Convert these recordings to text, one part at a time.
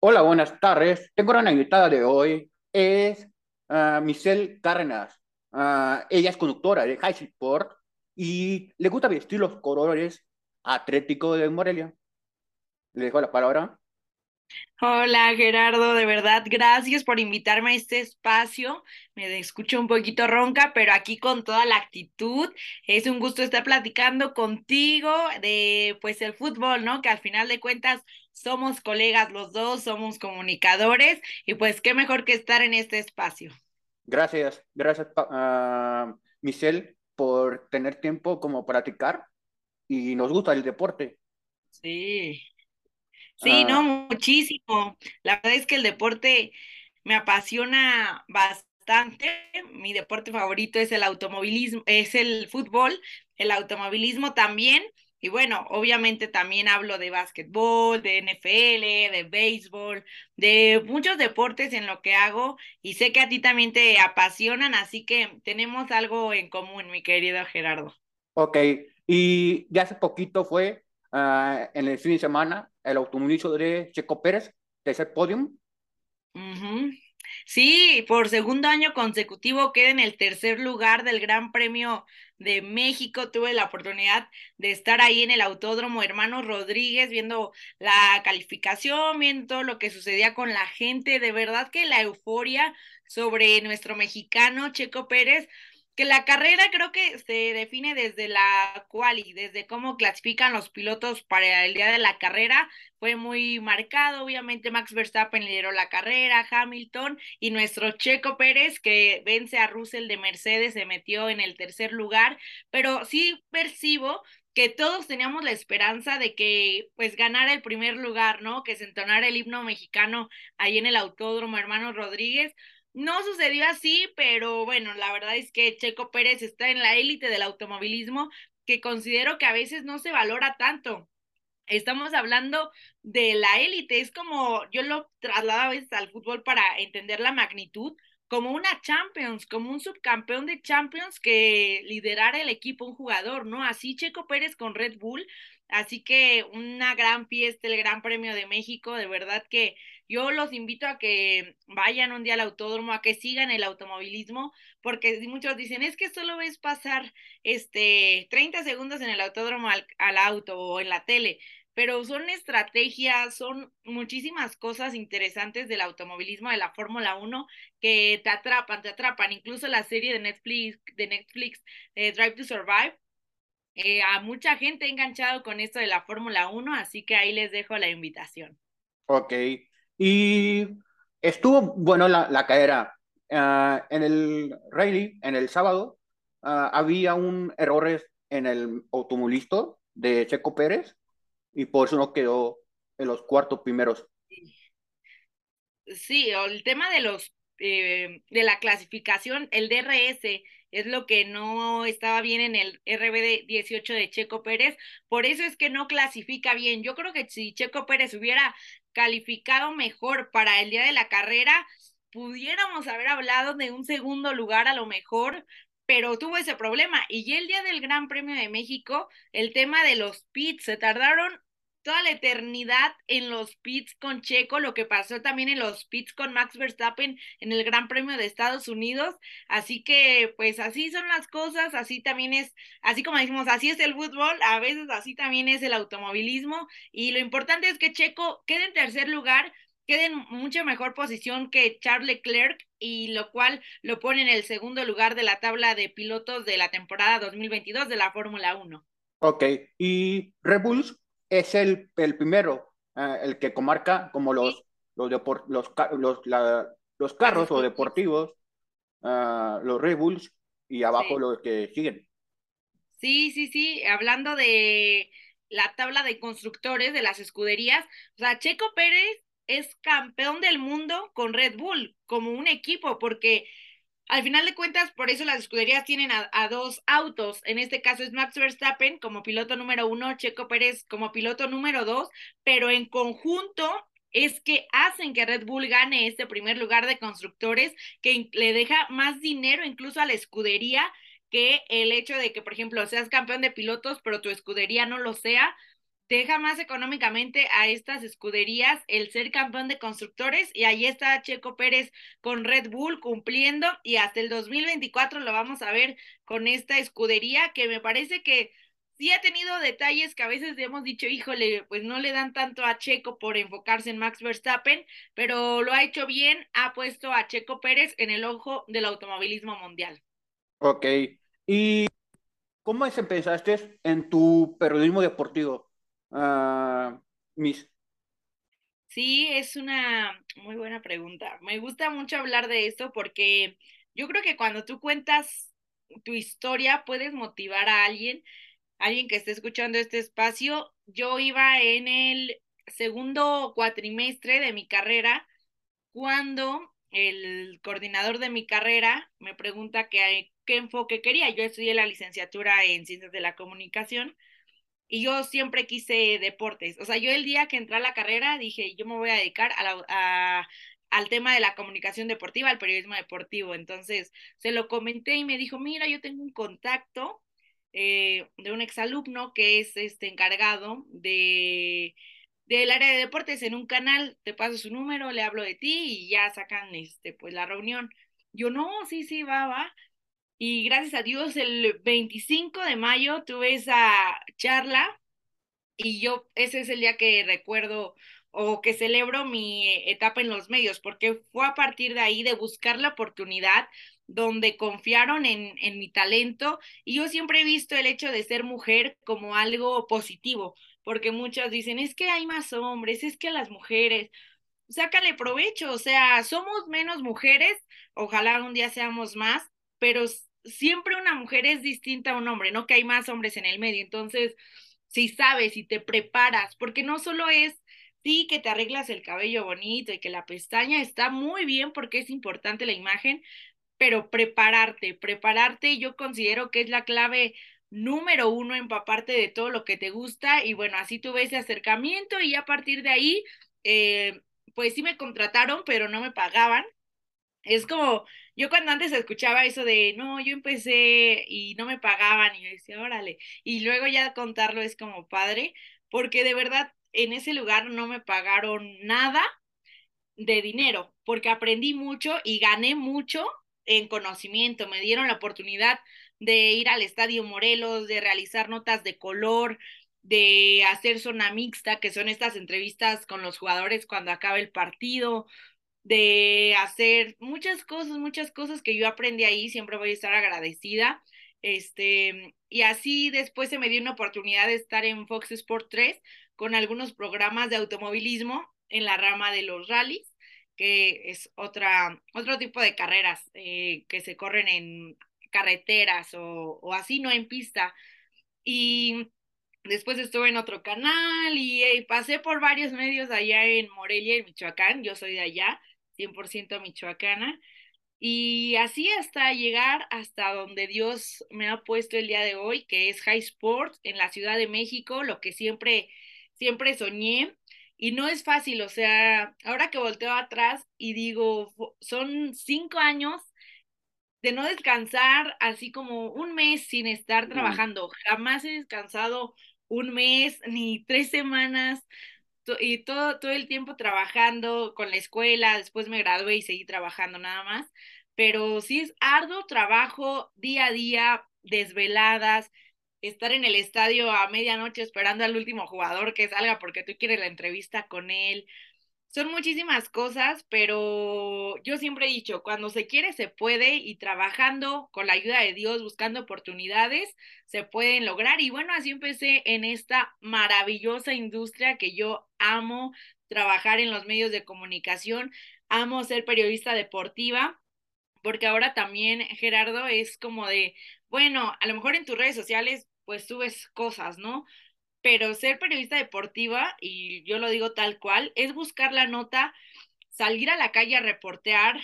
Hola, buenas tardes. Tengo una invitada de hoy. Es ah, Michelle Cárdenas. Ah, ella es conductora de High Sport y le gusta vestir los colores atléticos de Morelia. Le dejo la palabra. Hola Gerardo, de verdad, gracias por invitarme a este espacio. Me escucho un poquito ronca, pero aquí con toda la actitud. Es un gusto estar platicando contigo de pues el fútbol, ¿no? Que al final de cuentas somos colegas los dos, somos comunicadores y pues qué mejor que estar en este espacio. Gracias, gracias uh, Michelle por tener tiempo como practicar y nos gusta el deporte. Sí. Sí, no, Ah, muchísimo. La verdad es que el deporte me apasiona bastante. Mi deporte favorito es el automovilismo, es el fútbol, el automovilismo también. Y bueno, obviamente también hablo de básquetbol, de NFL, de béisbol, de muchos deportes en lo que hago y sé que a ti también te apasionan, así que tenemos algo en común, mi querido Gerardo. ok, y ya hace poquito fue ah, en el fin de semana el automovilismo de Checo Pérez, tercer podium. Sí, por segundo año consecutivo queda en el tercer lugar del Gran Premio de México. Tuve la oportunidad de estar ahí en el Autódromo Hermanos Rodríguez viendo la calificación, viendo lo que sucedía con la gente. De verdad que la euforia sobre nuestro mexicano Checo Pérez que la carrera creo que se define desde la quali, desde cómo clasifican los pilotos para el día de la carrera, fue muy marcado, obviamente Max Verstappen lideró la carrera, Hamilton y nuestro Checo Pérez que vence a Russell de Mercedes se metió en el tercer lugar, pero sí percibo que todos teníamos la esperanza de que pues ganara el primer lugar, ¿no? Que se entonara el himno mexicano ahí en el Autódromo Hermanos Rodríguez, no sucedió así, pero bueno, la verdad es que Checo Pérez está en la élite del automovilismo que considero que a veces no se valora tanto. Estamos hablando de la élite, es como yo lo traslado a veces al fútbol para entender la magnitud, como una Champions, como un subcampeón de Champions que liderara el equipo un jugador, ¿no? Así Checo Pérez con Red Bull, así que una gran fiesta, el Gran Premio de México, de verdad que yo los invito a que vayan un día al autódromo, a que sigan el automovilismo, porque muchos dicen, es que solo ves pasar este 30 segundos en el autódromo al, auto o en la tele, pero son estrategias, son muchísimas cosas interesantes del automovilismo, de la Fórmula Uno que te atrapan, te atrapan. Incluso la serie de Netflix, de Netflix, eh, Drive to Survive, eh, a mucha gente ha enganchado con esto de la Fórmula Uno, así que ahí les dejo la invitación. Ok. Y estuvo bueno la, la carrera. Ah, en el rally, en el sábado, ah, había un error en el automovilista de Checo Pérez y por eso no quedó en los cuartos primeros. Sí, el tema de los eh, de la clasificación, el DRS es lo que no estaba bien en el RBD 18 de Checo Pérez, por eso es que no clasifica bien. Yo creo que si Checo Pérez hubiera calificado mejor para el día de la carrera, pudiéramos haber hablado de un segundo lugar a lo mejor, pero tuvo ese problema. Y el día del Gran Premio de México, el tema de los pits, se tardaron toda la eternidad en los pits con Checo, lo que pasó también en los pits con Max Verstappen en el Gran Premio de Estados Unidos. Así que, pues así son las cosas, así también es, así como decimos, así es el fútbol, a veces así también es el automovilismo. Y lo importante es que Checo quede en tercer lugar, quede en mucha mejor posición que Charles Leclerc y lo cual lo pone en el segundo lugar de la tabla de pilotos de la temporada 2022 de la Fórmula 1. Ok. Y Red Bulls es el, el primero, ah, el que comarca como los, los, depor- los, los, la- los carros o deportivos, ah, los Red Bulls y abajo Sí. los que siguen. Sí, sí, sí, hablando de la tabla de constructores de las escuderías, o sea, Checo Pérez es campeón del mundo con Red Bull como un equipo, porque al final de cuentas, por eso las escuderías tienen a, dos autos. En este caso es Max Verstappen como piloto número uno, Checo Pérez como piloto número dos, pero en conjunto es que hacen que Red Bull gane este primer lugar de constructores, que le deja más dinero incluso a la escudería que el hecho de que, por ejemplo, seas campeón de pilotos, pero tu escudería no lo sea. Deja más económicamente a estas escuderías el ser campeón de constructores y ahí está Checo Pérez con Red Bull cumpliendo y hasta el 2024 lo vamos a ver con esta escudería que me parece que sí ha tenido detalles que a veces hemos dicho, híjole, pues no le dan tanto a Checo por enfocarse en Max Verstappen, pero lo ha hecho bien, ha puesto a Checo Pérez en el ojo del automovilismo mundial. Ok, ¿y cómo empezaste en tu periodismo deportivo? Uh, Miss? Sí, es una muy buena pregunta. Me gusta mucho hablar de esto porque yo creo que cuando tú cuentas tu historia puedes motivar a alguien, alguien que esté escuchando este espacio. Yo iba en el segundo cuatrimestre de mi carrera cuando el coordinador de mi carrera me pregunta qué, qué enfoque quería. Yo estudié la licenciatura en ciencias de la comunicación y yo siempre quise deportes. O sea, yo el día que entré a la carrera dije, yo me voy a dedicar a al tema de la comunicación deportiva, al periodismo deportivo. Entonces, se lo comenté y me dijo, mira, yo tengo un contacto eh, de un exalumno que es este encargado de del área de deportes en un canal, te paso su número, le hablo de ti y ya sacan este pues la reunión. Yo no, sí, sí, va, va. Y gracias a Dios, el 25 de mayo tuve esa charla y yo, ese es el día que recuerdo o que celebro mi etapa en los medios, porque fue a partir de ahí de buscar la oportunidad donde confiaron en, en mi talento. Y yo siempre he visto el hecho de ser mujer como algo positivo, porque muchas dicen, es que hay más hombres, es que las mujeres, sácale provecho, o sea, somos menos mujeres, ojalá un día seamos más, pero siempre una mujer es distinta a un hombre, no que hay más hombres en el medio. Entonces, si sabes y te preparas, porque no solo es, sí, que te arreglas el cabello bonito y que la pestaña está muy bien porque es importante la imagen, pero prepararte, prepararte yo considero que es la clave número uno, empaparte de todo lo que te gusta y bueno, así tuve ese acercamiento y a partir de ahí, eh, pues sí me contrataron, pero no me pagaban. Es como, yo cuando antes escuchaba eso de, no, yo empecé y no me pagaban y yo decía, órale, y luego ya contarlo es como padre, porque de verdad en ese lugar no me pagaron nada de dinero, porque aprendí mucho y gané mucho en conocimiento, me dieron la oportunidad de ir al Estadio Morelos, de realizar notas de color, de hacer zona mixta, que son estas entrevistas con los jugadores cuando acaba el partido, de hacer muchas cosas, muchas cosas que yo aprendí ahí, siempre voy a estar agradecida. Este, y así después se me dio una oportunidad de estar en Fox Sport 3 con algunos programas de automovilismo en la rama de los rallies, que es otra, otro tipo de carreras eh, que se corren en carreteras o, o, así, no en pista. Y después estuve en otro canal y eh, pasé por varios medios allá en Morelia, en Michoacán, yo soy de allá, 100% michoacana. Y así hasta llegar hasta donde Dios me ha puesto el día de hoy, que es High Sports en la Ciudad de México, lo que siempre, siempre soñé. Y no es fácil, o sea, ahora que volteo atrás y digo, son cinco años de no descansar así como un mes sin estar trabajando. Jamás he descansado un mes ni tres semanas y todo, todo el tiempo trabajando con la escuela, después me gradué y seguí trabajando nada más, pero sí es arduo trabajo día a día, desveladas, estar en el estadio a medianoche esperando al último jugador que salga porque tú quieres la entrevista con él, son muchísimas cosas, pero yo siempre he dicho, cuando se quiere, se puede y trabajando con la ayuda de Dios, buscando oportunidades, se pueden lograr. Y bueno, así empecé en esta maravillosa industria que yo amo trabajar en los medios de comunicación, amo ser periodista deportiva, porque ahora también, Gerardo, es como de, bueno, a lo mejor en tus redes sociales, pues subes cosas, ¿no? Pero ser periodista deportiva, y yo lo digo tal cual, es buscar la nota, salir a la calle a reportear,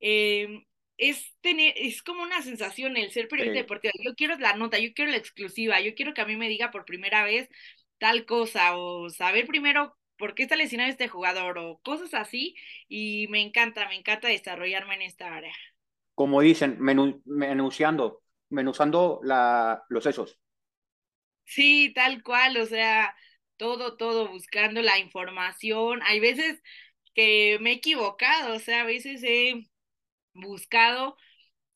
eh, es tener, es como una sensación el ser periodista deportiva. Yo quiero la nota, yo quiero la exclusiva, yo quiero que a mí me diga por primera vez tal cosa, o saber primero por qué está lesionado este jugador, o cosas así, y me encanta, me encanta desarrollarme en esta área. Como dicen, menuciando, menuzando la, los sesos. Sí, tal cual, o sea, todo, todo, buscando la información. Hay veces que me he equivocado, o sea, a veces he buscado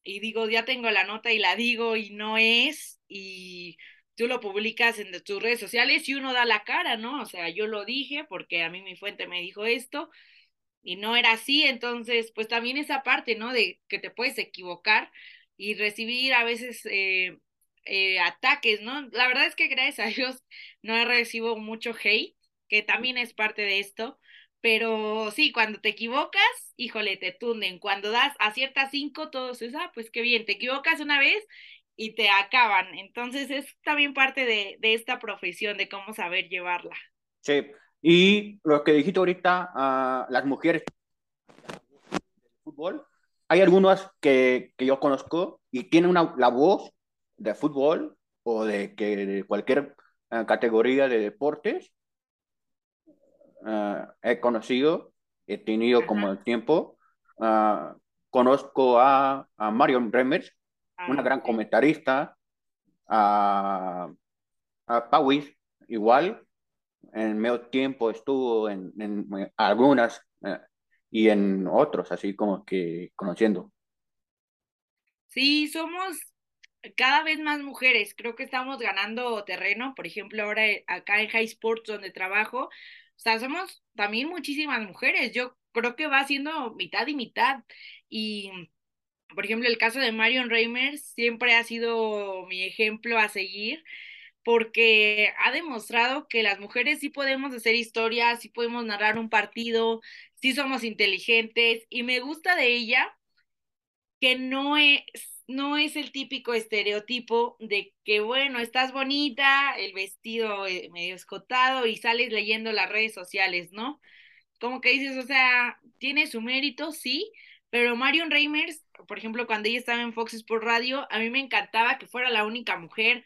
y digo, ya tengo la nota y la digo y no es, y tú lo publicas en tus redes sociales y uno da la cara, ¿no? O sea, yo lo dije porque a mí mi fuente me dijo esto y no era así, entonces, pues también esa parte, ¿no? De que te puedes equivocar y recibir a veces eh, eh, ataques, ¿no? La verdad es que gracias a Dios no recibo mucho hate, que también es parte de esto, pero sí, cuando te equivocas, híjole, te tunden. Cuando das a ciertas cinco, todos es, ah, pues qué bien, te equivocas una vez y te acaban. Entonces es también parte de, de esta profesión, de cómo saber llevarla. Sí, y lo que dijiste ahorita, uh, las mujeres del fútbol, hay algunas que, que yo conozco y tienen una, la voz de fútbol o de, que, de cualquier uh, categoría de deportes. Uh, he conocido, he tenido Ajá. como el tiempo. conozco a, a Marion Remers, ah, una gran comentarista, a, a Pauis, igual, en medio tiempo estuvo en, en algunas eh, y en otros, así como que conociendo. Sí, somos cada vez más mujeres, creo que estamos ganando terreno, por ejemplo, ahora eh, acá en High Sports donde trabajo, o sea, somos también muchísimas mujeres, yo creo que va siendo mitad y mitad y por ejemplo, el caso de Marion Reimers siempre ha sido mi ejemplo a seguir porque ha demostrado que las mujeres sí podemos hacer historias, sí podemos narrar un partido, sí somos inteligentes y me gusta de ella que no es no es el típico estereotipo de que, bueno, estás bonita, el vestido eh, medio escotado y sales leyendo las redes sociales, ¿no? Como que dices, o sea, tiene su mérito, sí, pero Marion Reimers, por ejemplo, cuando ella estaba en Fox Sports Radio, a mí me encantaba que fuera la única mujer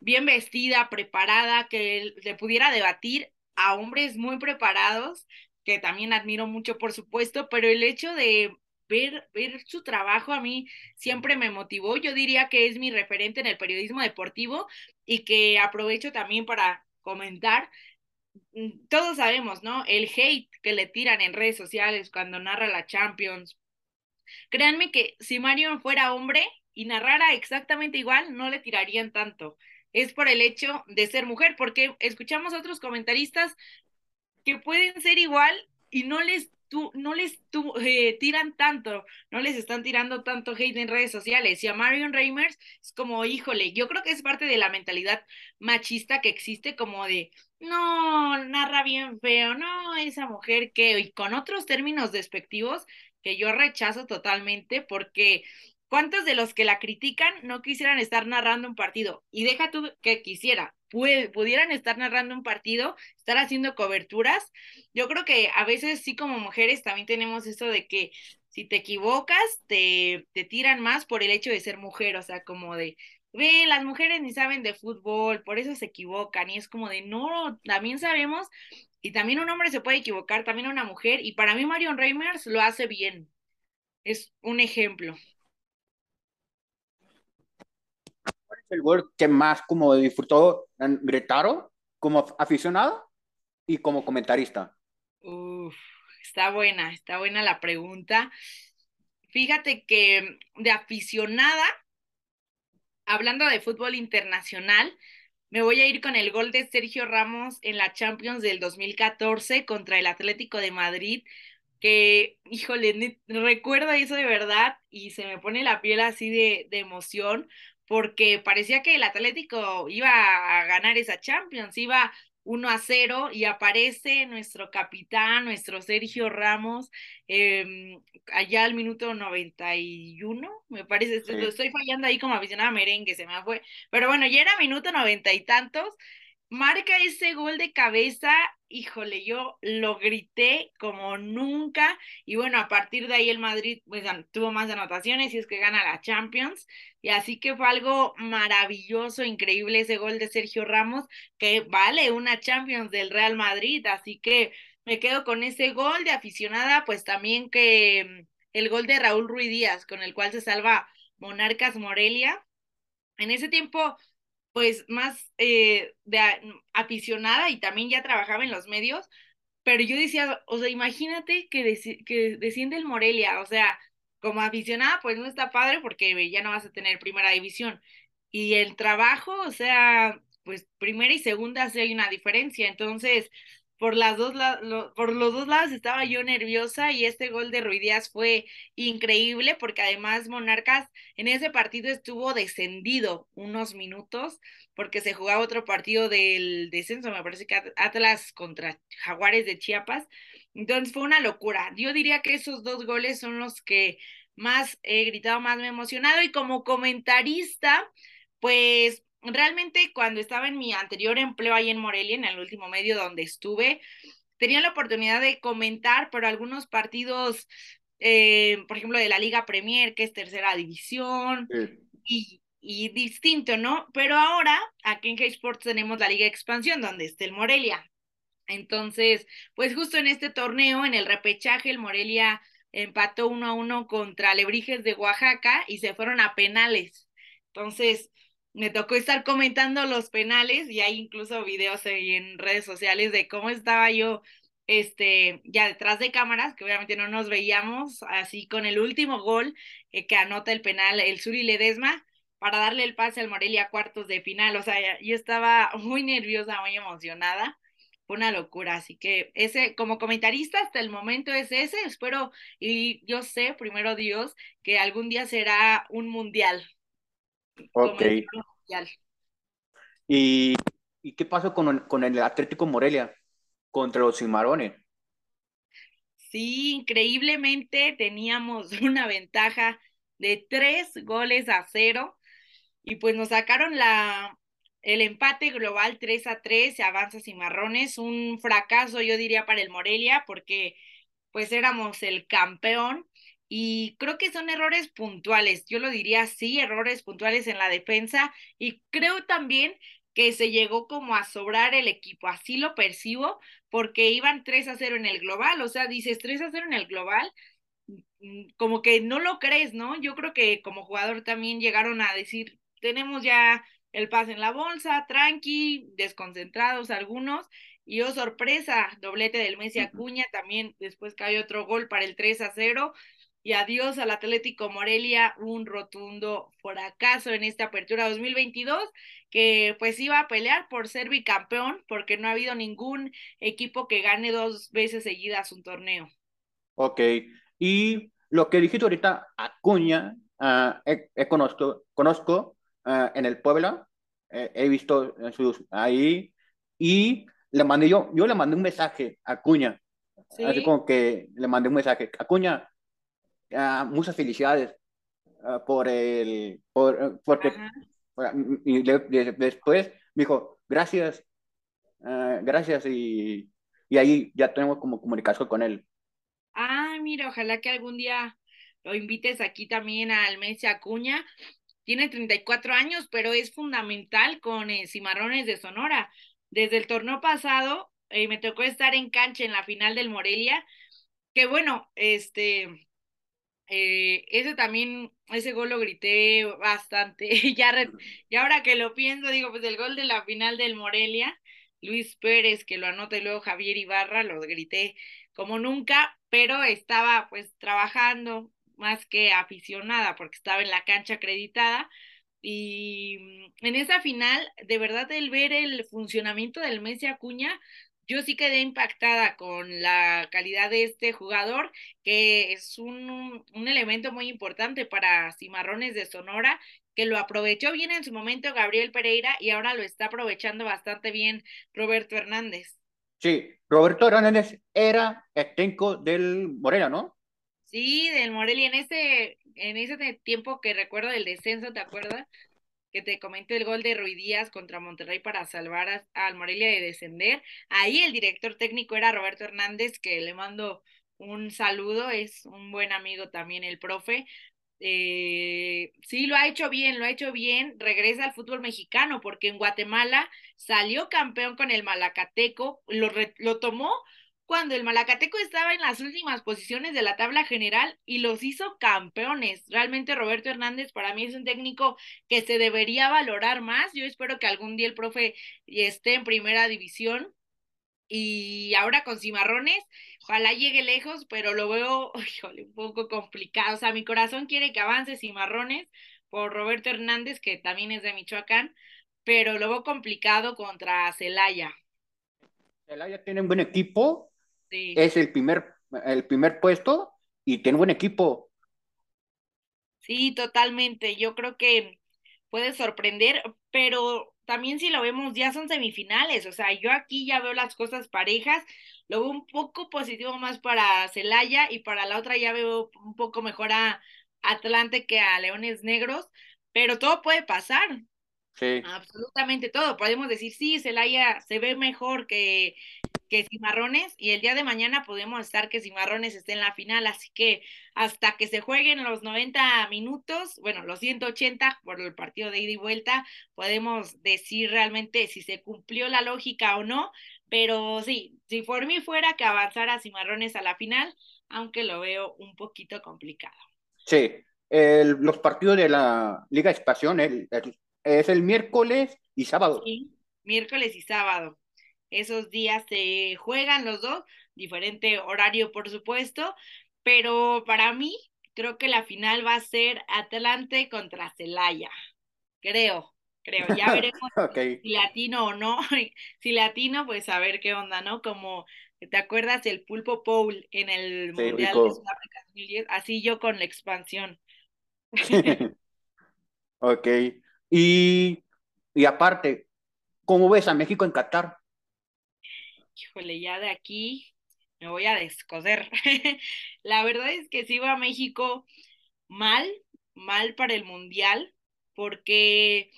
bien vestida, preparada, que le pudiera debatir a hombres muy preparados, que también admiro mucho, por supuesto, pero el hecho de ver, ver su trabajo a mí siempre me motivó. Yo diría que es mi referente en el periodismo deportivo y que aprovecho también para comentar. Mm, todos sabemos, ¿no? El hate que le tiran en redes sociales cuando narra la Champions. Créanme que si Mario fuera hombre y narrara exactamente igual, no le tirarían tanto es por el hecho de ser mujer, porque escuchamos a otros comentaristas que pueden ser igual y no les tú, no les eh, tiran tanto, no les están tirando tanto hate en redes sociales. Y a Marion Reimers es como, híjole, yo creo que es parte de la mentalidad machista que existe, como de, no, narra bien feo, no, esa mujer que, y con otros términos despectivos que yo rechazo totalmente porque ¿Cuántos de los que la critican no quisieran estar narrando un partido? Y deja tú que quisiera, pudieran estar narrando un partido, estar haciendo coberturas. Yo creo que a veces sí como mujeres también tenemos esto de que si te equivocas, te, te tiran más por el hecho de ser mujer, o sea, como de, ve, las mujeres ni saben de fútbol, por eso se equivocan, y es como de, no, también sabemos, y también un hombre se puede equivocar, también una mujer, y para mí Marion Reimers lo hace bien, es un ejemplo. El gol que más como disfrutó Gretaro como aficionado y como comentarista? Está buena, está buena la pregunta. Fíjate que de aficionada, hablando de fútbol internacional, me voy a ir con el gol de Sergio Ramos en la Champions del 2014 contra el Atlético de Madrid, que, híjole, recuerdo eso de verdad y se me pone la piel así de, de emoción, porque parecía que el Atlético iba a ganar esa Champions, iba 1 a 0 y aparece nuestro capitán, nuestro Sergio Ramos, eh, allá al minuto 91, me parece, lo estoy fallando ahí como aficionada merengue, se me fue, pero bueno, ya era minuto noventa y tantos marca ese gol de cabeza, híjole, yo lo grité como nunca y bueno, a partir de ahí el Madrid pues tuvo más anotaciones y es que gana la Champions y así que fue algo maravilloso, increíble ese gol de Sergio Ramos que vale una Champions del Real Madrid, así que me quedo con ese gol de aficionada, pues también que el gol de Raúl Ruiz Díaz con el cual se salva Monarcas Morelia. En ese tiempo pues más eh, de aficionada y también ya trabajaba en los medios, pero yo decía, o sea, imagínate que, que desciende el Morelia, o sea, como aficionada, pues no está padre porque ya no vas a tener primera división. Y el trabajo, o sea, pues primera y segunda sí hay una diferencia. Entonces, por las dos por los dos lados estaba yo nerviosa y este gol de Ruidías fue increíble porque además Monarcas en ese partido estuvo descendido unos minutos porque se jugaba otro partido del descenso, me parece que Atlas contra Jaguares de Chiapas. Entonces fue una locura. Yo diría que esos dos goles son los que más he gritado, más me he emocionado y como comentarista, pues realmente cuando estaba en mi anterior empleo ahí en Morelia, en el último medio donde estuve, tenía la oportunidad de comentar, pero algunos partidos, eh, por ejemplo, de la Liga Premier, que es tercera división, y, y, distinto, ¿no? Pero ahora, aquí en K-Sports tenemos la Liga Expansión, donde está el Morelia. Entonces, pues justo en este torneo, en el repechaje, el Morelia empató uno a uno contra Lebrijes de Oaxaca y se fueron a penales. Entonces, me tocó estar comentando los penales y hay incluso videos en redes sociales de cómo estaba yo este ya detrás de cámaras, que obviamente no nos veíamos, así con el último gol eh, que anota el penal el Suri Ledesma para darle el pase al Morelia a cuartos de final. O sea, yo estaba muy nerviosa, muy emocionada. Fue una locura, así que ese, como comentarista hasta el momento es ese, espero y yo sé, primero Dios, que algún día será un mundial, Ok. ¿Y, ¿Y, qué pasó con, con, el Atlético Morelia contra los Cimarrones? Sí, increíblemente teníamos una ventaja de tres goles a cero y pues nos sacaron la, el empate global 3 a 3, se avanza Cimarrones, un fracaso yo diría para el Morelia porque pues éramos el campeón y creo que son errores puntuales, yo lo diría sí, errores puntuales en la defensa y creo también que se llegó como a sobrar el equipo, así lo percibo, porque iban 3 a 0 en el global, o sea, dices 3 a 0 en el global, mm, como que no lo crees, ¿no? Yo creo que como jugador también llegaron a decir, tenemos ya el pase en la bolsa, tranqui, desconcentrados algunos, y oh sorpresa, doblete del Messi Acuña, también después cae otro gol para el 3 a 0, y adiós al Atlético Morelia, un rotundo fracaso en esta apertura 2022, que pues iba a pelear por ser bicampeón, porque no ha habido ningún equipo que gane dos veces seguidas un torneo. Ok, y lo que dijiste ahorita, Acuña, uh, conozco, conozco uh, en el Puebla, eh, he visto sus, ahí, y le mandé yo, yo le mandé un mensaje a Acuña, así como que le mandé un mensaje, Acuña, Ah, muchas felicidades ah, por el, por, porque, y después me dijo, gracias, ah, gracias, y, y ahí ya tenemos como comunicación con él. Ah, mira, ojalá que algún día lo invites aquí también al Messi Acuña. Tiene 34 años, pero es fundamental con eh, Cimarrones de Sonora. Desde el torneo pasado eh, me tocó estar en cancha en la final del Morelia, que bueno, este, eh, ese también, ese gol lo grité bastante. ya, y ahora que lo pienso, digo, pues el gol de la final del Morelia, Luis Pérez, que lo anota y luego Javier Ibarra, lo grité como nunca, pero estaba pues trabajando más que aficionada porque estaba en la cancha acreditada. Y mm, en esa final, de verdad, el ver el funcionamiento del Messi Acuña, yo sí quedé impactada con la calidad de este jugador, que es un, un, elemento muy importante para Cimarrones de Sonora, que lo aprovechó bien en su momento Gabriel Pereira y ahora lo está aprovechando bastante bien Roberto Hernández. Sí, Roberto Hernández era técnico del Morelia, ¿no? Sí, del Morelia. En ese, en ese tiempo que recuerdo del descenso, ¿te acuerdas? Que te comento el gol de Ruidías contra Monterrey para salvar al Morelia de descender. Ahí el director técnico era Roberto Hernández, que le mando un saludo, es un buen amigo también el profe. Eh, sí, lo ha hecho bien, lo ha hecho bien, regresa al fútbol mexicano, porque en Guatemala salió campeón con el Malacateco, lo, lo tomó cuando el Malacateco estaba en las últimas posiciones de la tabla general y los hizo campeones. Realmente Roberto Hernández para mí es un técnico que se debería valorar más. Yo espero que algún día el profe esté en primera división. Y ahora con Cimarrones, ojalá llegue lejos, pero lo veo un poco complicado. O sea, mi corazón quiere que avance Cimarrones por Roberto Hernández, que también es de Michoacán, pero lo veo complicado contra Celaya. Celaya tiene un buen equipo, es el primer, el primer puesto y tiene buen equipo. Sí, totalmente. Yo creo que puede sorprender, pero también si lo vemos ya son semifinales, o sea, yo aquí ya veo las cosas parejas, lo veo un poco positivo más para Celaya y para la otra ya veo un poco mejor a Atlante que a Leones Negros, pero todo puede pasar. Sí. Absolutamente todo. Podemos decir, sí, Celaya se ve mejor que, que Cimarrones y el día de mañana podemos estar que Cimarrones esté en la final, así que hasta que se jueguen los 90 minutos, bueno, los 180 por el partido de ida y vuelta, podemos decir realmente si se cumplió la lógica o no, pero sí, si por mí fuera que avanzara Cimarrones a la final, aunque lo veo un poquito complicado. Sí, los partidos de la Liga Espación es el miércoles y sábado. Sí, miércoles y sábado. Esos días se juegan los dos, diferente horario por supuesto, pero para mí creo que la final va a ser Atlante contra Celaya. Creo, creo. Ya veremos si latino o no. si latino, pues a ver qué onda, ¿no? Como ¿te acuerdas el Pulpo Paul en el Mundial de Sudáfrica 2010? Así yo con la expansión. ok. Y, y aparte, ¿cómo ves a México en Qatar? híjole, ya de aquí me voy a descoser. la verdad es que sí va a México mal, mal para el Mundial, porque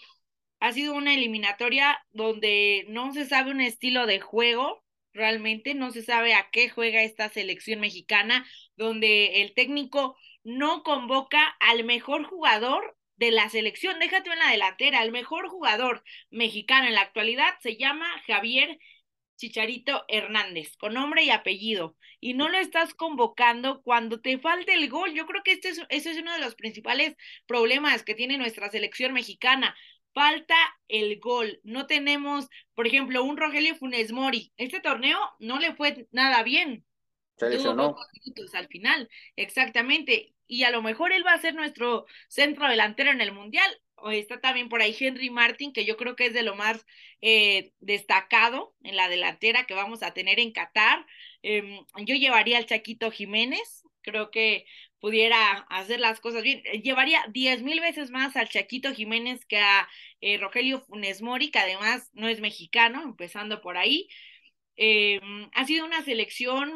ha sido una eliminatoria donde no se sabe un estilo de juego, realmente no se sabe a qué juega esta selección mexicana, donde el técnico no convoca al mejor jugador de la selección, déjate en la delantera, el mejor jugador mexicano en la actualidad se llama Javier Chicharito Hernández, con nombre y apellido, y no lo estás convocando cuando te falta el gol. Yo creo que este es, ese es uno de los principales problemas que tiene nuestra selección mexicana. Falta el gol. No tenemos, por ejemplo, un Rogelio Funes Mori. Este torneo no le fue nada bien. Se lesionó. al final, exactamente. Y a lo mejor él va a ser nuestro centro delantero en el Mundial está también por ahí Henry Martin, que yo creo que es de lo más eh, destacado en la delantera que vamos a tener en Qatar. Em, yo llevaría al Chaquito Jiménez, creo que pudiera hacer las cosas bien. Eh, llevaría diez mil veces más al Chaquito Jiménez que a eh, Rogelio Funes Mori, que además no es mexicano, empezando por ahí. Em, ha sido una selección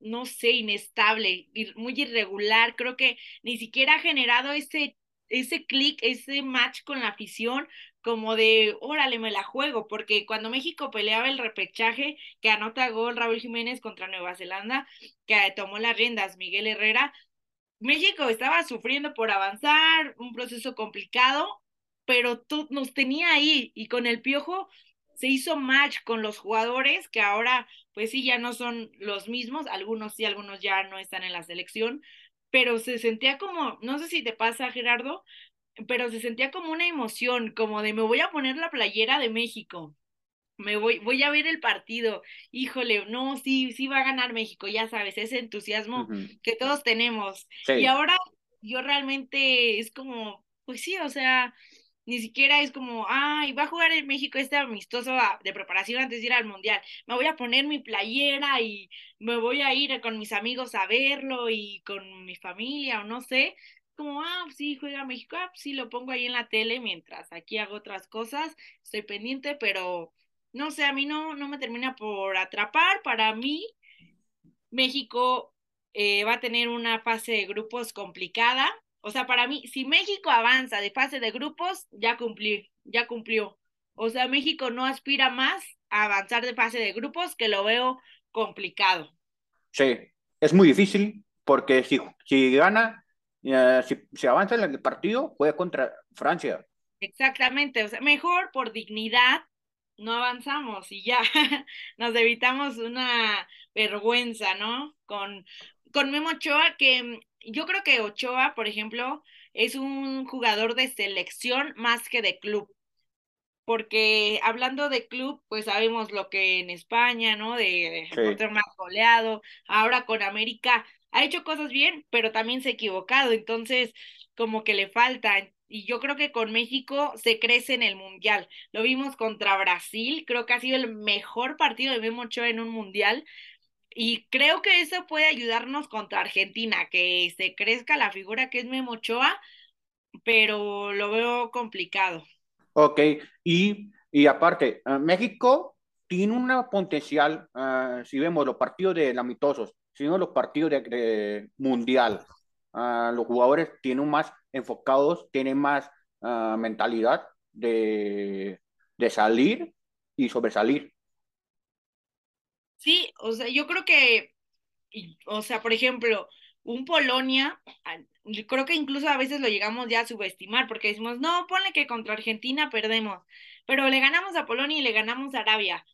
no sé, inestable, muy irregular, creo que ni siquiera ha generado ese ese clic, ese match con la afición, como de, órale, me la juego, porque cuando México peleaba el repechaje, que anota gol Raúl Jiménez contra Nueva Zelanda, que tomó las riendas Miguel Herrera, México estaba sufriendo por avanzar, un proceso complicado, pero tú, nos tenía ahí y con el piojo se hizo match con los jugadores que ahora pues sí ya no son los mismos, algunos sí, algunos ya no están en la selección, pero se sentía como, no sé si te pasa, Gerardo, pero se sentía como una emoción, como de me voy a poner la playera de México. Me voy, voy a ver el partido. Híjole, no, sí, sí va a ganar México, ya sabes, ese entusiasmo que todos tenemos. Y ahora yo realmente es como, pues sí, o sea, ni siquiera es como, ay, va a jugar en México este amistoso de preparación antes de ir al Mundial. Me voy a poner mi playera y me voy a ir con mis amigos a verlo y con mi familia o no sé. Como, ah, sí, juega México, ah, sí, lo pongo ahí en la tele mientras aquí hago otras cosas, estoy pendiente, pero no sé, a mí no, no me termina por atrapar. Para mí, México eh, va a tener una fase de grupos complicada o sea, para mí, si México avanza de fase de grupos, ya cumplió, ya cumplió. O sea, México no aspira más a avanzar de fase de grupos, que lo veo complicado. Sí, es muy difícil porque si, si gana, eh, si, avanza en el partido, juega contra Francia. Exactamente, o sea, mejor por dignidad no avanzamos y ya nos evitamos una vergüenza, ¿no? Con, con Memo Ochoa, que yo creo que Ochoa, por ejemplo, es un jugador de selección más que de club. Porque hablando de club, pues sabemos lo que en España, ¿no? De sí. más goleado. Ahora con América ha hecho cosas bien, pero también se ha equivocado. Entonces, como que le falta y yo creo que con México se crece en el mundial. Lo vimos contra Brasil, creo que ha sido el mejor partido de Memo Ochoa en un mundial. Y creo que eso puede ayudarnos contra Argentina, que se crezca la figura que es Memo Ochoa, pero lo veo complicado. Ok, y, y aparte, eh, México tiene una potencial, uh, si vemos los partidos de lamitosos, si vemos los partidos de, mundial, uh, los jugadores tienen más enfocados, tienen más uh, mentalidad de, de salir y sobresalir. Sí, o sea, yo creo que, o sea, por ejemplo, un Polonia, creo que incluso a veces lo llegamos ya a subestimar porque decimos, no, ponle que contra Argentina perdemos, pero le ganamos a Polonia y le ganamos a Arabia.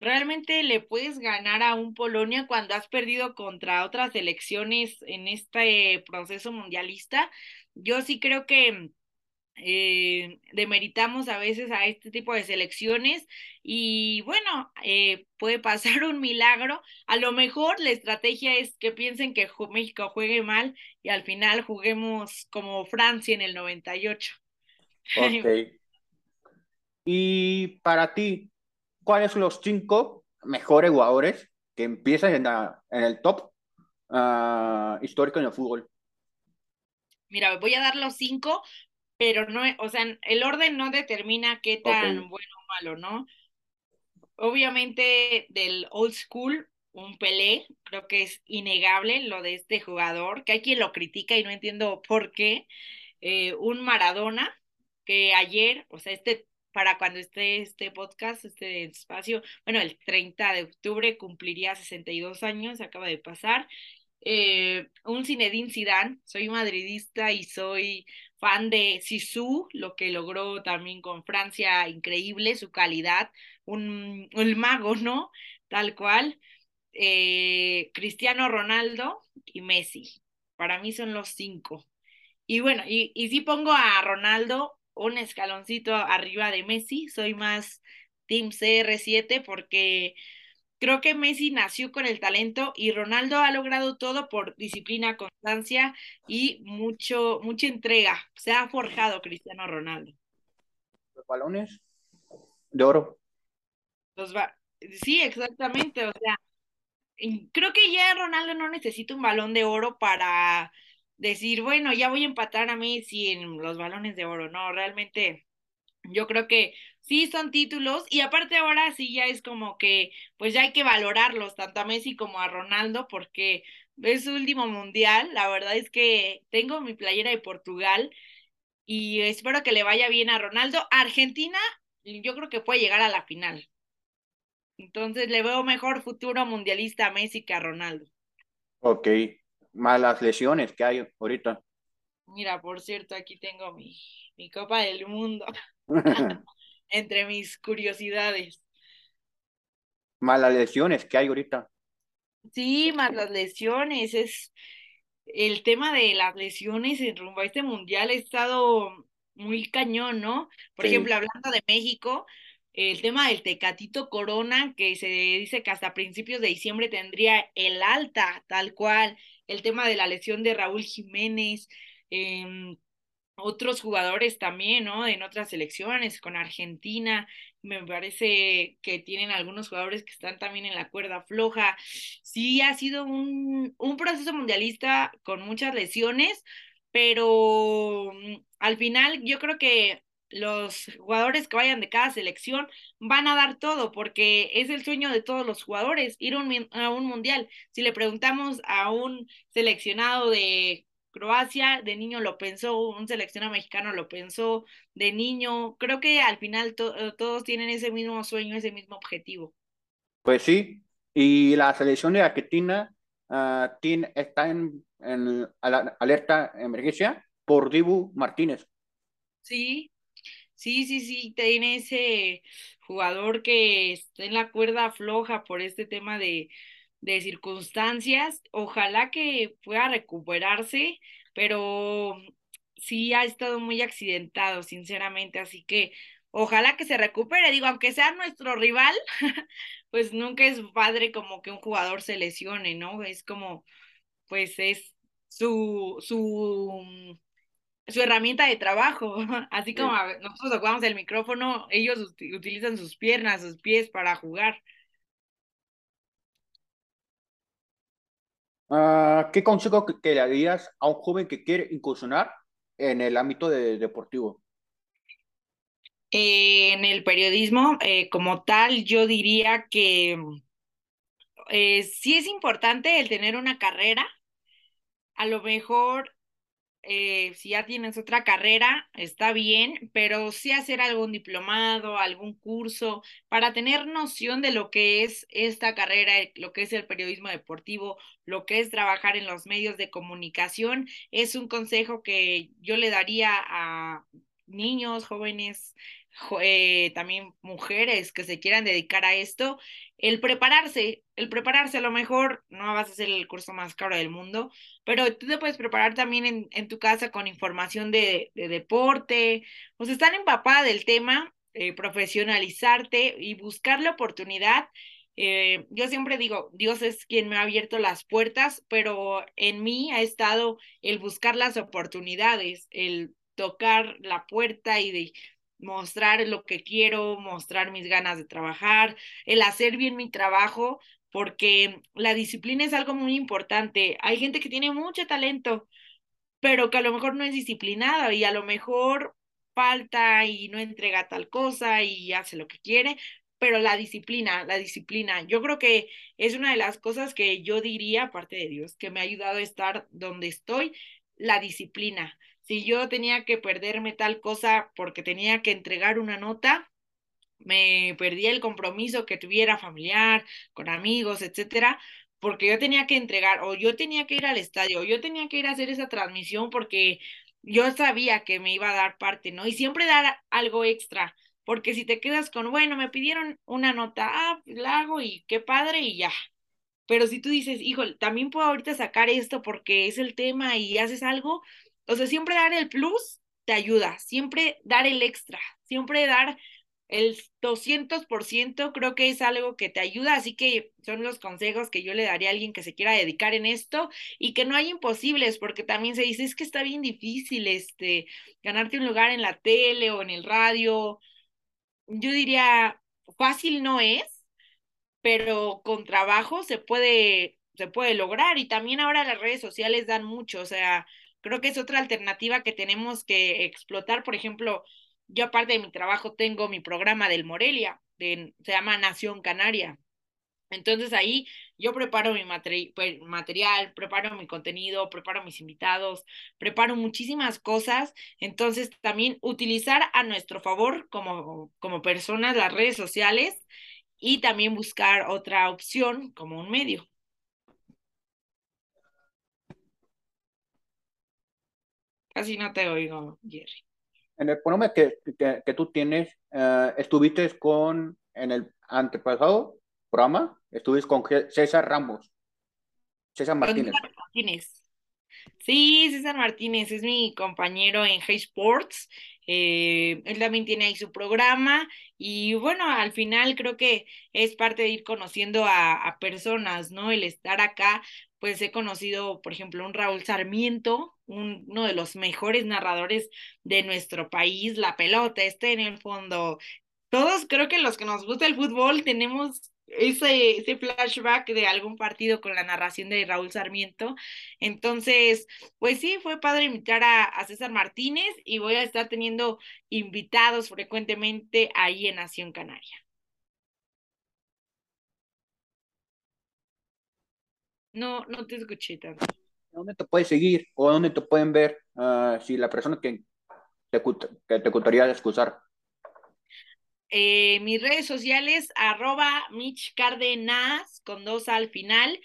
¿Realmente le puedes ganar a un Polonia cuando has perdido contra otras elecciones en este proceso mundialista? Yo sí creo que eh, demeritamos a veces a este tipo de selecciones y bueno, eh, puede pasar un milagro. A lo mejor la estrategia es que piensen que México juegue mal y al final juguemos como Francia en el 98. Ok. y para ti, ¿cuáles son los cinco mejores jugadores que empiezan en, en el top uh, histórico en el fútbol? Mira, voy a dar los cinco, pero no, o sea, el orden no determina qué tan bueno o malo, ¿no? Obviamente del old school, un Pelé, creo que es innegable lo de este jugador, que hay quien lo critica y no entiendo por qué. Eh, un Maradona, que ayer, o sea, este, para cuando esté este podcast, este espacio, bueno, el 30 de octubre cumpliría 62 años, acaba de pasar, eh, un Zinedine Zidane, soy madridista y soy fan de Sisu, lo que logró también con Francia, increíble su calidad, un, mago, ¿no? Tal cual. Eh, Cristiano Ronaldo y Messi, para mí son los cinco. Y bueno, y, y si pongo a Ronaldo un escaloncito arriba de Messi, soy más Team CR7 porque Creo que Messi nació con el talento y Ronaldo ha logrado todo por disciplina, constancia y mucho, mucha entrega. Se ha forjado Cristiano Ronaldo. Los balones de oro. Los Sí, exactamente. O sea, creo que ya Ronaldo no necesita un balón de oro para decir, bueno, ya voy a empatar a Messi en los balones de oro. No, realmente yo creo que sí son títulos y aparte ahora sí ya es como que pues ya hay que valorarlos tanto a Messi como a Ronaldo porque es su último mundial. La verdad es que tengo mi playera de Portugal y espero que le vaya bien a Ronaldo. Argentina yo creo que puede llegar a la final. Entonces le veo mejor futuro mundialista a Messi que a Ronaldo. Ok, malas lesiones que hay ahorita. Mira, por cierto, aquí tengo mi, mi Copa del Mundo. entre mis curiosidades. Más las lesiones que hay ahorita. Sí, más las lesiones. Es el tema de las lesiones en rumbo a este mundial ha estado muy cañón, ¿no? Por ejemplo, hablando de México, el tema del Tecatito Corona, que se dice que hasta principios de diciembre tendría el alta, tal cual. El tema de la lesión de Raúl Jiménez. Eh, otros jugadores también, ¿no? En otras selecciones, con Argentina, me parece que tienen algunos jugadores que están también en la cuerda floja. Sí, ha sido un, un proceso mundialista con muchas lesiones, pero mm, al final yo creo que los jugadores que vayan de cada selección van a dar todo porque es el sueño de todos los jugadores ir a un mundial. Si le preguntamos a un seleccionado de Croacia de niño lo pensó, un seleccionado mexicano lo pensó de niño. Creo que al final eh, todos tienen ese mismo sueño, ese mismo objetivo. Pues sí, y la selección de Argentina uh, tiene, está en, en alerta emergencia por Dibu Martínez. Sí, Sí, sí, sí, tiene ese jugador que está en la cuerda floja por este tema de, de circunstancias. Ojalá que pueda recuperarse, pero sí ha estado muy accidentado, sinceramente, así que ojalá que se recupere. Digo, aunque sea nuestro rival, pues nunca es padre como que un jugador se lesione, ¿no? Es como, pues es su, su su herramienta de trabajo. Así como nosotros ocupamos el micrófono, ellos utilizan sus piernas, sus pies para jugar. Uh, ¿Qué consejo que, le darías a un joven que quiere incursionar en el ámbito de, deportivo? Eh, en el periodismo, eh, como tal, yo diría que eh, sí es importante el tener una carrera. A lo mejor eh, si ya tienes otra carrera, está bien, pero sí hacer algún diplomado, algún curso, para tener noción de lo que es esta carrera, lo que es el periodismo deportivo, lo que es trabajar en los medios de comunicación, es un consejo que yo le daría a niños, jóvenes, eh, también mujeres que se quieran dedicar a esto, el prepararse, el prepararse a lo mejor no vas a ser el curso más caro del mundo, pero tú te puedes preparar también en, en tu casa con información de, de deporte, o sea, estar empapada del tema, eh, profesionalizarte y buscar la oportunidad. Eh, yo siempre digo, Dios es quien me ha abierto las puertas, pero en mí ha estado el buscar las oportunidades, el tocar la puerta y de mostrar lo que quiero, mostrar mis ganas de trabajar, el hacer bien mi trabajo, porque la disciplina es algo muy importante. Hay gente que tiene mucho talento, pero que a lo mejor no es disciplinada y a lo mejor falta y no entrega tal cosa y hace lo que quiere, pero la disciplina, la disciplina, yo creo que es una de las cosas que yo diría, aparte de Dios, que me ha ayudado a estar donde estoy, la disciplina si yo tenía que perderme tal cosa porque tenía que entregar una nota, me perdía el compromiso que tuviera familiar, con amigos, etcétera, porque yo tenía que entregar, o yo tenía que ir al estadio, o yo tenía que ir a hacer esa transmisión porque yo sabía que me iba a dar parte, ¿no? Y siempre dar algo extra, porque si te quedas con, bueno, me pidieron una nota, ah, la hago y qué padre y ya. Pero si tú dices, hijo, también puedo ahorita sacar esto porque es el tema y haces algo, o sea, siempre dar el plus te ayuda, siempre dar el extra, siempre dar el 200% creo que es algo que te ayuda, así que son los consejos que yo le daría a alguien que se quiera dedicar en esto y que no hay imposibles, porque también se dice, es que está bien difícil este ganarte un lugar en la tele o en el radio. Yo diría, fácil no es, pero con trabajo se puede se puede lograr y también ahora las redes sociales dan mucho, o sea, Creo que es otra alternativa que tenemos que explotar. Por ejemplo, yo aparte de mi trabajo tengo mi programa del Morelia, de, se llama Nación Canaria. Entonces ahí yo preparo mi pues, material, preparo mi contenido, preparo mis invitados, preparo muchísimas cosas. Entonces también utilizar a nuestro favor como, como personas las redes sociales y también buscar otra opción como un medio. Casi no te oigo, Jerry. En el programa que, que, tú tienes, uh, estuviste con, en el antepasado programa, estuviste con César Ramos, César Martínez. César Martínez. Sí, César Martínez es mi compañero en Hey Sports. Eh, él también tiene ahí su programa y bueno, al final creo que es parte de ir conociendo a, a personas, ¿no? El estar acá pues he conocido, por ejemplo, un Raúl Sarmiento, uno de los mejores narradores de nuestro país, la pelota está en el fondo. Todos creo que los que nos gusta el fútbol tenemos ese, ese flashback de algún partido con la narración de Raúl Sarmiento. Entonces, pues sí, fue padre invitar a, a César Martínez y voy a estar teniendo invitados frecuentemente ahí en Nación Canaria. No, no te escuché tanto. ¿Dónde te puedes seguir o dónde te pueden ver uh, si la persona que te, que te gustaría excusar? Eh, mis redes sociales, arroba Mitch Cárdenas, con dos al final.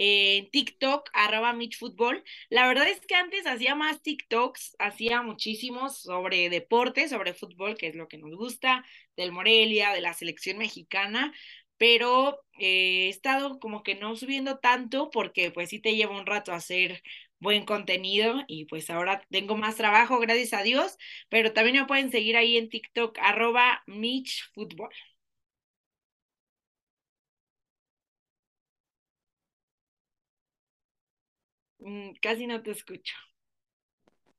en TikTok, arroba Mitch Fútbol. La verdad es que antes hacía más TikToks, hacía muchísimos sobre deporte, sobre fútbol, que es lo que nos gusta, del Morelia, de la selección mexicana, pero eh, he estado como que no subiendo tanto porque pues sí te lleva un rato hacer buen contenido y pues ahora tengo más trabajo, gracias a Dios, pero también me pueden seguir ahí en TikTok, arroba Mitch. Mm, casi no te escucho.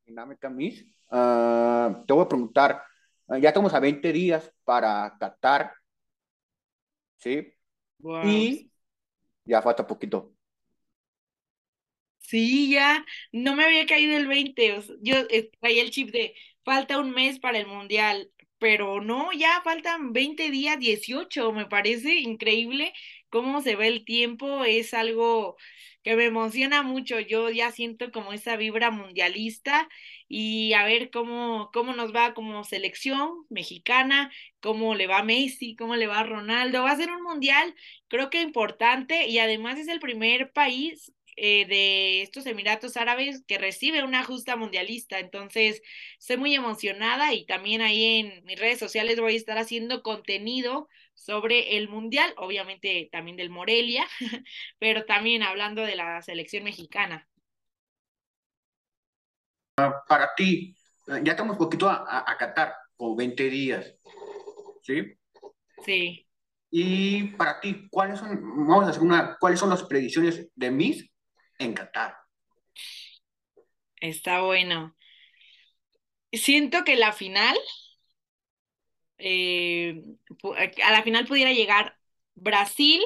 Dinámica, Miss. Uh, te voy a preguntar, uh, ya estamos a 20 días para Qatar, ¿sí? Wow. Y ya falta poquito. Sí, ya, no me había caído el 20, o sea, yo eh, traía el chip de falta un mes para el mundial, pero no, ya faltan 20 días, 18, me parece increíble cómo se ve el tiempo, es algo que me emociona mucho. Yo ya siento como esa vibra mundialista y a ver cómo, cómo nos va como selección mexicana, cómo le va Messi, cómo le va Ronaldo. Va a ser un mundial, creo que importante y además es el primer país eh, de estos Emiratos Árabes que recibe una justa mundialista. Entonces, estoy muy emocionada y también ahí en mis redes sociales voy a estar haciendo contenido sobre el Mundial, obviamente también del Morelia, pero también hablando de la selección mexicana. Para ti, ya estamos poquito a, a Qatar, con 20 días, ¿sí? Sí. Y para ti, ¿cuáles son, vamos a hacer una, cuáles son las predicciones de Miss en Qatar? Está bueno. Siento que la final eh, a la final pudiera llegar Brasil,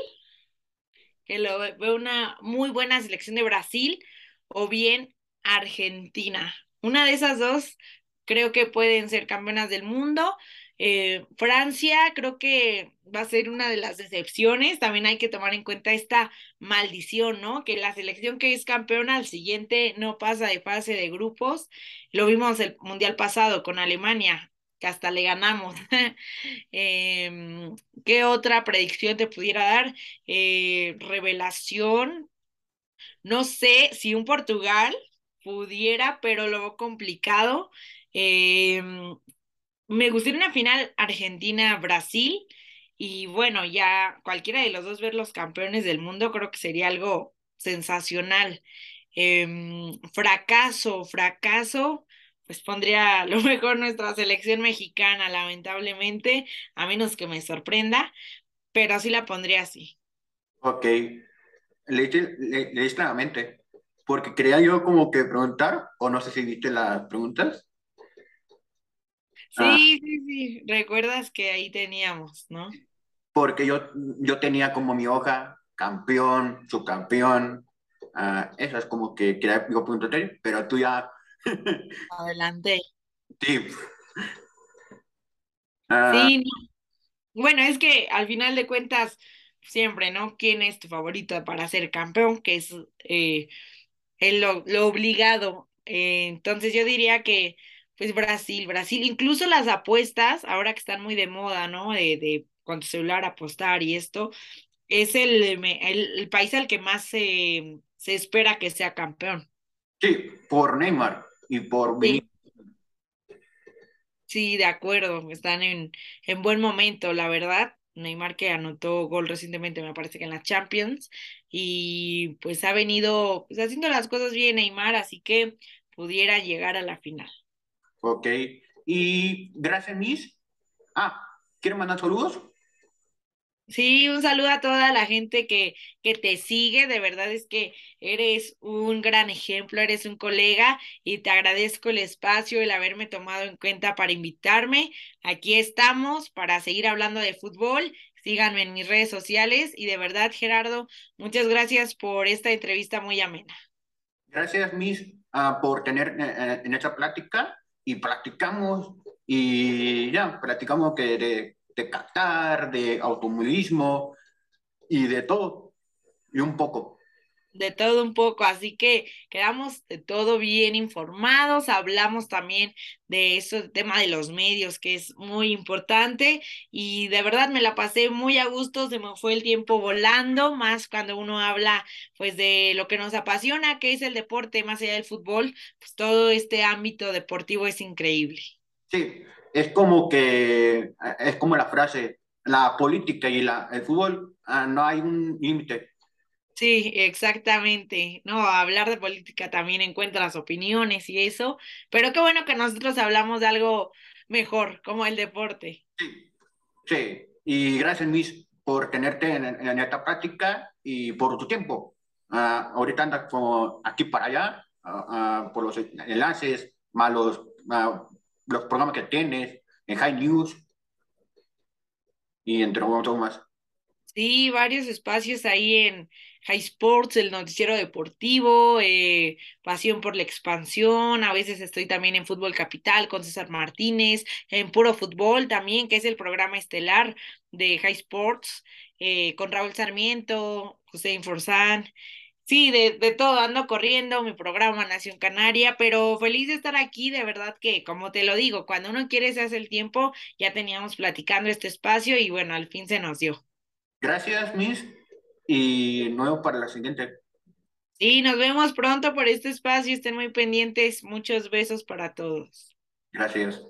que lo veo una muy buena selección de Brasil, o bien Argentina. Una de esas dos creo que pueden ser campeonas del mundo. Eh, Francia creo que va a ser una de las excepciones. También hay que tomar en cuenta esta maldición, ¿no? Que la selección que es campeona al siguiente no pasa de fase de grupos. Lo vimos el mundial pasado con Alemania que hasta le ganamos. Em, ¿Qué otra predicción te pudiera dar? Eh, revelación. No sé si un Portugal pudiera, pero lo complicado. Em, me gustaría una final Argentina-Brasil. Y bueno, ya cualquiera de los dos ver los campeones del mundo creo que sería algo sensacional. Em, fracaso, fracaso pues pondría lo mejor nuestra selección mexicana, lamentablemente, a menos que me sorprenda, pero sí la pondría así. Ok, leíste, le, la mente, porque quería yo como que preguntar, o no sé si viste las preguntas. Sí, ah. sí, sí, recuerdas que ahí teníamos, ¿no? Porque yo, yo tenía como mi hoja campeón, subcampeón, uh, eso es como que quería yo preguntar, pero tú ya Adelante. Sí. Ah. Sí, bueno, es que al final de cuentas, siempre, ¿no? ¿Quién es tu favorito para ser campeón? Que es eh, lo, obligado. Eh, entonces yo diría que, pues Brasil, Brasil, incluso las apuestas, ahora que están muy de moda, ¿no? De, de con tu celular apostar y esto, es el, el, país al que más se, se espera que sea campeón. Sí, por Neymar y por sí. sí, de acuerdo, están en, en buen momento, la verdad. Neymar que anotó gol recientemente, me parece que en la Champions, y pues ha venido pues, haciendo las cosas bien Neymar, así que pudiera llegar a la final. Ok, y gracias, Miss. Ah, ¿quieren mandar saludos? Sí, un saludo a toda la gente que, que te sigue. De verdad es que eres un gran ejemplo, eres un colega y te agradezco el espacio, el haberme tomado en cuenta para invitarme. Aquí estamos para seguir hablando de fútbol. Síganme en mis redes sociales y de verdad, Gerardo, muchas gracias por esta entrevista muy amena. Gracias, Miss, uh, por tener eh, eh, en esta plática y practicamos y ya, practicamos que de de Qatar, de automovilismo y de todo, y un poco. De todo un poco, así que quedamos de todo bien informados, hablamos también de eso, el tema de los medios, que es muy importante y de verdad me la pasé muy a gusto, se me fue el tiempo volando, más cuando uno habla pues de lo que nos apasiona, que es el deporte, más allá del fútbol, pues todo este ámbito deportivo es increíble. Sí, es como que, es como la frase, la política y la, el fútbol, ah, no hay un límite Sí, exactamente. No, hablar de política también encuentra las opiniones y eso, pero qué bueno que nosotros hablamos de algo mejor, como el deporte. Sí. Y gracias, Miss, por tenerte en, esta práctica y por tu tiempo. Ah, ahorita andas como aquí para allá, ah, por los enlaces, más los, los programas que tienes en High News y entre otros más. Sí, varios espacios ahí en High Sports, el noticiero deportivo, eh, pasión por la expansión, a veces estoy también en Fútbol Capital con César Martínez, en Puro Fútbol también, que es el programa estelar de High Sports, eh, con Raúl Sarmiento, José Inforzán. Sí, de, de todo, ando corriendo mi programa Nación Canaria, pero feliz de estar aquí, de verdad que, como te lo digo, cuando uno quiere se hace el tiempo, ya teníamos platicando este espacio y bueno, al fin se nos dio. Gracias, Miss, y nuevo para la siguiente. Sí, nos vemos pronto por este espacio, estén muy pendientes, muchos besos para todos. Gracias.